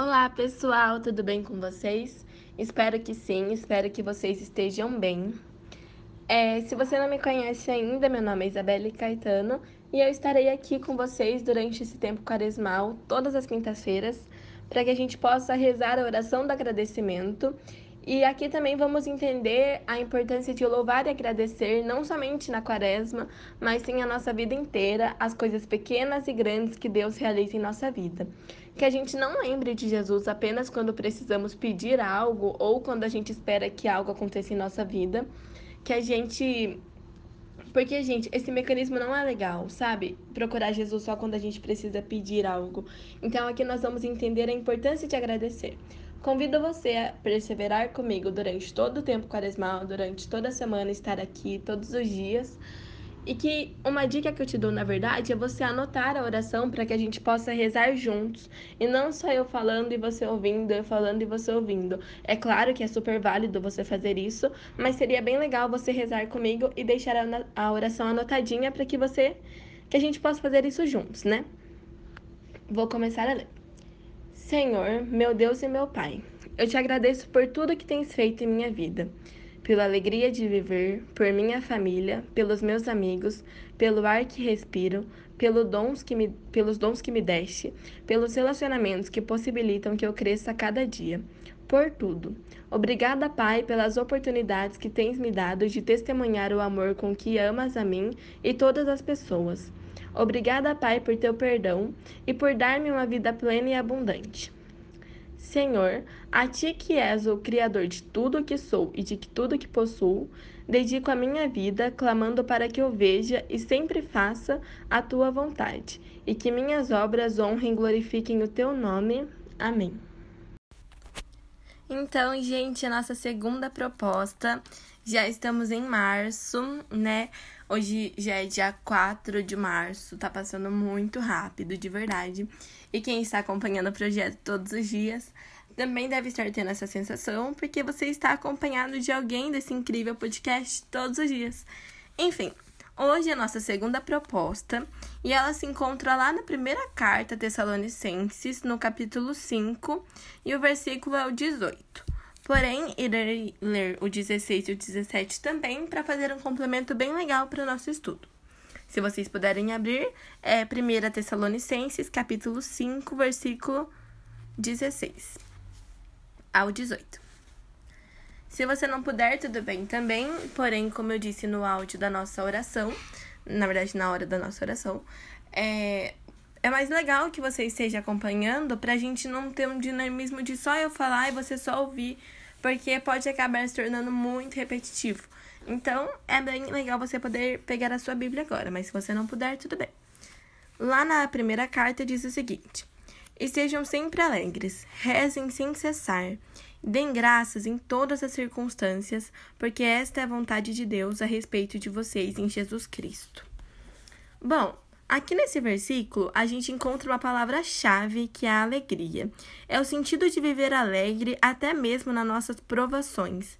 Olá pessoal, tudo bem com vocês? Espero que sim, espero que vocês estejam bem. É, se você não me conhece ainda, meu nome é Isabelle Caetano e eu estarei aqui com vocês durante esse tempo quaresmal, todas as quintas-feiras, para que a gente possa rezar a oração do agradecimento. E aqui também vamos entender a importância de louvar e agradecer, não somente na quaresma, mas sim a nossa vida inteira, as coisas pequenas e grandes que Deus realiza em nossa vida que a gente não lembre de Jesus apenas quando precisamos pedir algo ou quando a gente espera que algo aconteça em nossa vida, que a gente porque, gente, esse mecanismo não é legal, sabe? Procurar Jesus só quando a gente precisa pedir algo. Então, aqui nós vamos entender a importância de agradecer. Convido você a perseverar comigo durante todo o tempo quaresmal, durante toda a semana, estar aqui todos os dias e que uma dica que eu te dou, na verdade, é você anotar a oração para que a gente possa rezar juntos. E não só eu falando e você ouvindo, eu falando e você ouvindo. É claro que é super válido você fazer isso, mas seria bem legal você rezar comigo e deixar a oração anotadinha para que você que a gente possa fazer isso juntos, né? Vou começar a ler. Senhor, meu Deus e meu Pai, eu te agradeço por tudo que tens feito em minha vida pela alegria de viver, por minha família, pelos meus amigos, pelo ar que respiro, pelo dons que me, pelos dons que me deste, pelos relacionamentos que possibilitam que eu cresça a cada dia. Por tudo. Obrigada, Pai, pelas oportunidades que tens me dado de testemunhar o amor com que amas a mim e todas as pessoas. Obrigada, Pai, por teu perdão e por dar-me uma vida plena e abundante. Senhor, a ti que és o Criador de tudo o que sou e de tudo que possuo, dedico a minha vida, clamando para que eu veja e sempre faça a tua vontade, e que minhas obras honrem e glorifiquem o teu nome. Amém. Então, gente, a nossa segunda proposta, já estamos em março, né? Hoje já é dia 4 de março, tá passando muito rápido, de verdade. E quem está acompanhando o projeto todos os dias também deve estar tendo essa sensação, porque você está acompanhado de alguém desse incrível podcast todos os dias. Enfim, hoje é a nossa segunda proposta e ela se encontra lá na primeira carta Tessalonicenses, no capítulo 5, e o versículo é o 18. Porém, irei ler o 16 e o 17 também para fazer um complemento bem legal para o nosso estudo. Se vocês puderem abrir, é 1 Tessalonicenses, capítulo 5, versículo 16 ao 18. Se você não puder, tudo bem também, porém, como eu disse no áudio da nossa oração, na verdade, na hora da nossa oração, é, é mais legal que você esteja acompanhando para a gente não ter um dinamismo de só eu falar e você só ouvir porque pode acabar se tornando muito repetitivo. Então, é bem legal você poder pegar a sua Bíblia agora, mas se você não puder, tudo bem. Lá na primeira carta diz o seguinte: Estejam sempre alegres, rezem sem cessar, deem graças em todas as circunstâncias, porque esta é a vontade de Deus a respeito de vocês em Jesus Cristo. Bom, Aqui nesse versículo, a gente encontra uma palavra-chave que é a alegria. É o sentido de viver alegre até mesmo nas nossas provações.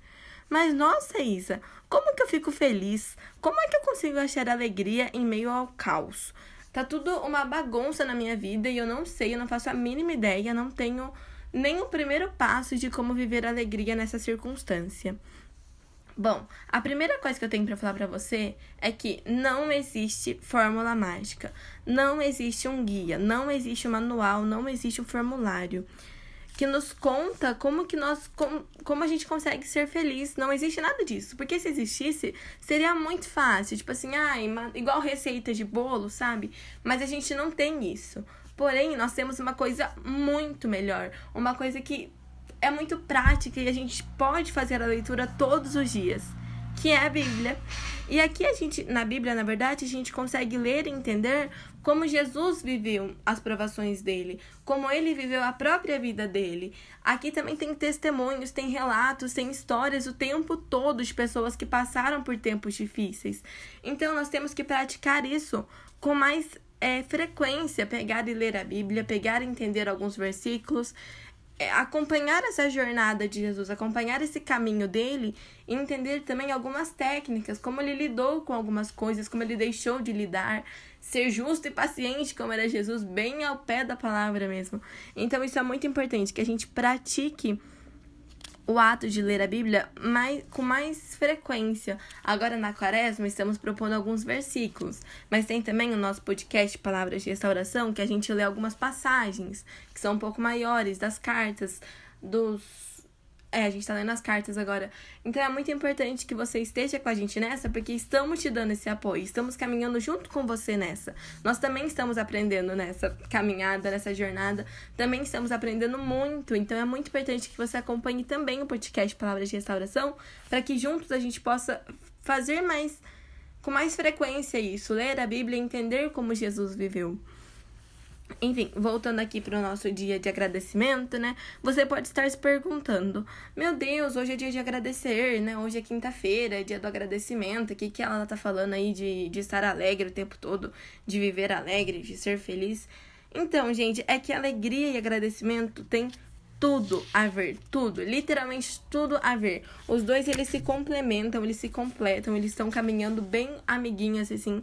Mas nossa, Isa, como que eu fico feliz? Como é que eu consigo achar alegria em meio ao caos? Tá tudo uma bagunça na minha vida e eu não sei, eu não faço a mínima ideia, não tenho nem o primeiro passo de como viver alegria nessa circunstância. Bom, a primeira coisa que eu tenho para falar para você é que não existe fórmula mágica, não existe um guia, não existe um manual, não existe um formulário que nos conta como que nós como, como a gente consegue ser feliz. Não existe nada disso, porque se existisse, seria muito fácil, tipo assim, ah, igual receita de bolo, sabe? Mas a gente não tem isso. Porém, nós temos uma coisa muito melhor, uma coisa que é muito prática e a gente pode fazer a leitura todos os dias, que é a Bíblia. E aqui a gente, na Bíblia, na verdade, a gente consegue ler e entender como Jesus viveu as provações dele, como ele viveu a própria vida dele. Aqui também tem testemunhos, tem relatos, tem histórias o tempo todo de pessoas que passaram por tempos difíceis. Então nós temos que praticar isso com mais é, frequência, pegar e ler a Bíblia, pegar e entender alguns versículos acompanhar essa jornada de Jesus, acompanhar esse caminho dele e entender também algumas técnicas, como ele lidou com algumas coisas, como ele deixou de lidar, ser justo e paciente, como era Jesus, bem ao pé da palavra mesmo. Então, isso é muito importante, que a gente pratique o ato de ler a Bíblia mais, com mais frequência. Agora na quaresma estamos propondo alguns versículos, mas tem também o nosso podcast Palavras de Restauração, que a gente lê algumas passagens que são um pouco maiores das cartas dos é, a gente tá lendo as cartas agora. Então é muito importante que você esteja com a gente nessa, porque estamos te dando esse apoio, estamos caminhando junto com você nessa. Nós também estamos aprendendo nessa caminhada, nessa jornada, também estamos aprendendo muito. Então é muito importante que você acompanhe também o podcast Palavras de Restauração, para que juntos a gente possa fazer mais com mais frequência isso, ler a Bíblia e entender como Jesus viveu. Enfim, voltando aqui para o nosso dia de agradecimento, né? Você pode estar se perguntando: Meu Deus, hoje é dia de agradecer, né? Hoje é quinta-feira, é dia do agradecimento. O que, que ela tá falando aí de, de estar alegre o tempo todo, de viver alegre, de ser feliz? Então, gente, é que alegria e agradecimento tem tudo a ver, tudo, literalmente tudo a ver. Os dois eles se complementam, eles se completam, eles estão caminhando bem amiguinhos assim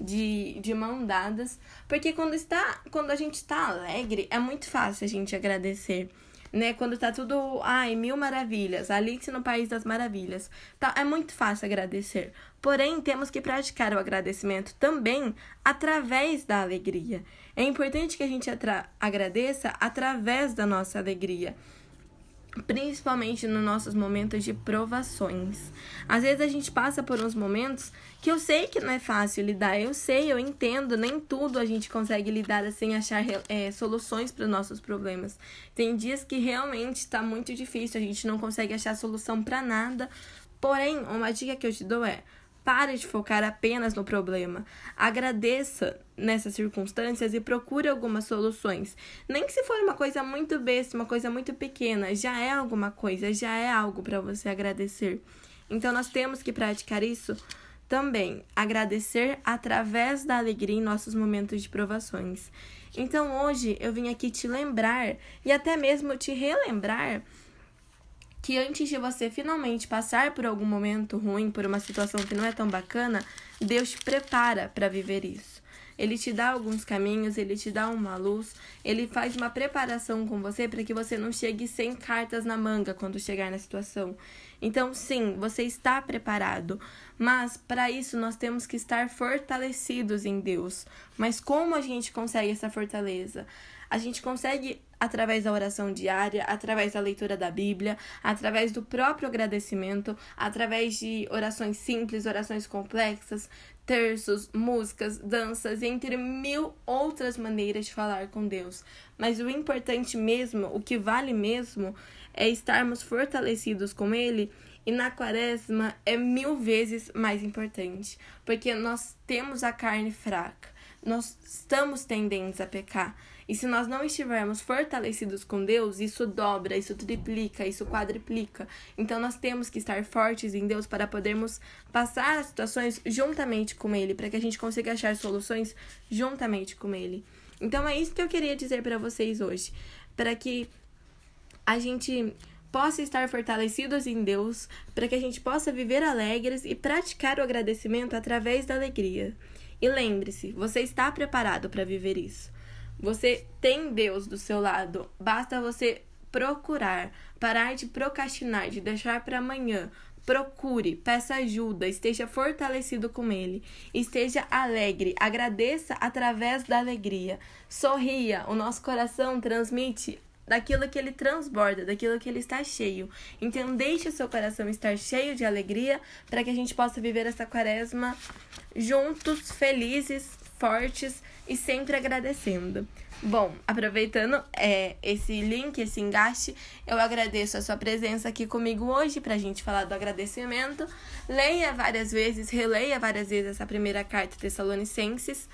de, de mão dadas, porque quando está, quando a gente está alegre, é muito fácil a gente agradecer. Né? Quando tá tudo, ai, mil maravilhas, Alice no País das Maravilhas. Tá, é muito fácil agradecer. Porém, temos que praticar o agradecimento também através da alegria. É importante que a gente agradeça através da nossa alegria principalmente nos nossos momentos de provações. Às vezes a gente passa por uns momentos que eu sei que não é fácil lidar, eu sei, eu entendo, nem tudo a gente consegue lidar assim, achar é, soluções para os nossos problemas. Tem dias que realmente está muito difícil, a gente não consegue achar solução para nada. Porém, uma dica que eu te dou é Pare de focar apenas no problema. Agradeça nessas circunstâncias e procure algumas soluções. Nem que se for uma coisa muito besta, uma coisa muito pequena, já é alguma coisa, já é algo para você agradecer. Então nós temos que praticar isso também, agradecer através da alegria em nossos momentos de provações. Então hoje eu vim aqui te lembrar e até mesmo te relembrar que antes de você finalmente passar por algum momento ruim, por uma situação que não é tão bacana, Deus te prepara para viver isso. Ele te dá alguns caminhos, ele te dá uma luz, ele faz uma preparação com você para que você não chegue sem cartas na manga quando chegar na situação. Então, sim, você está preparado, mas para isso nós temos que estar fortalecidos em Deus. Mas como a gente consegue essa fortaleza? A gente consegue através da oração diária, através da leitura da Bíblia, através do próprio agradecimento, através de orações simples, orações complexas, terços, músicas, danças, entre mil outras maneiras de falar com Deus. Mas o importante mesmo, o que vale mesmo, é estarmos fortalecidos com Ele. E na quaresma é mil vezes mais importante, porque nós temos a carne fraca, nós estamos tendentes a pecar. E se nós não estivermos fortalecidos com Deus, isso dobra, isso triplica, isso quadriplica. Então nós temos que estar fortes em Deus para podermos passar as situações juntamente com Ele, para que a gente consiga achar soluções juntamente com Ele. Então é isso que eu queria dizer para vocês hoje, para que a gente possa estar fortalecidos em Deus, para que a gente possa viver alegres e praticar o agradecimento através da alegria. E lembre-se, você está preparado para viver isso. Você tem Deus do seu lado. Basta você procurar, parar de procrastinar, de deixar para amanhã. Procure, peça ajuda, esteja fortalecido com Ele, esteja alegre, agradeça através da alegria, sorria. O nosso coração transmite daquilo que ele transborda, daquilo que ele está cheio. Então, deixe o seu coração estar cheio de alegria para que a gente possa viver essa quaresma juntos, felizes, fortes e sempre agradecendo. Bom, aproveitando é, esse link, esse engaste, eu agradeço a sua presença aqui comigo hoje para a gente falar do agradecimento. Leia várias vezes, releia várias vezes essa primeira carta Tessalonicenses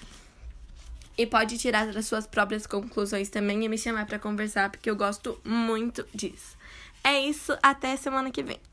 e pode tirar as suas próprias conclusões também e me chamar para conversar, porque eu gosto muito disso. É isso, até semana que vem.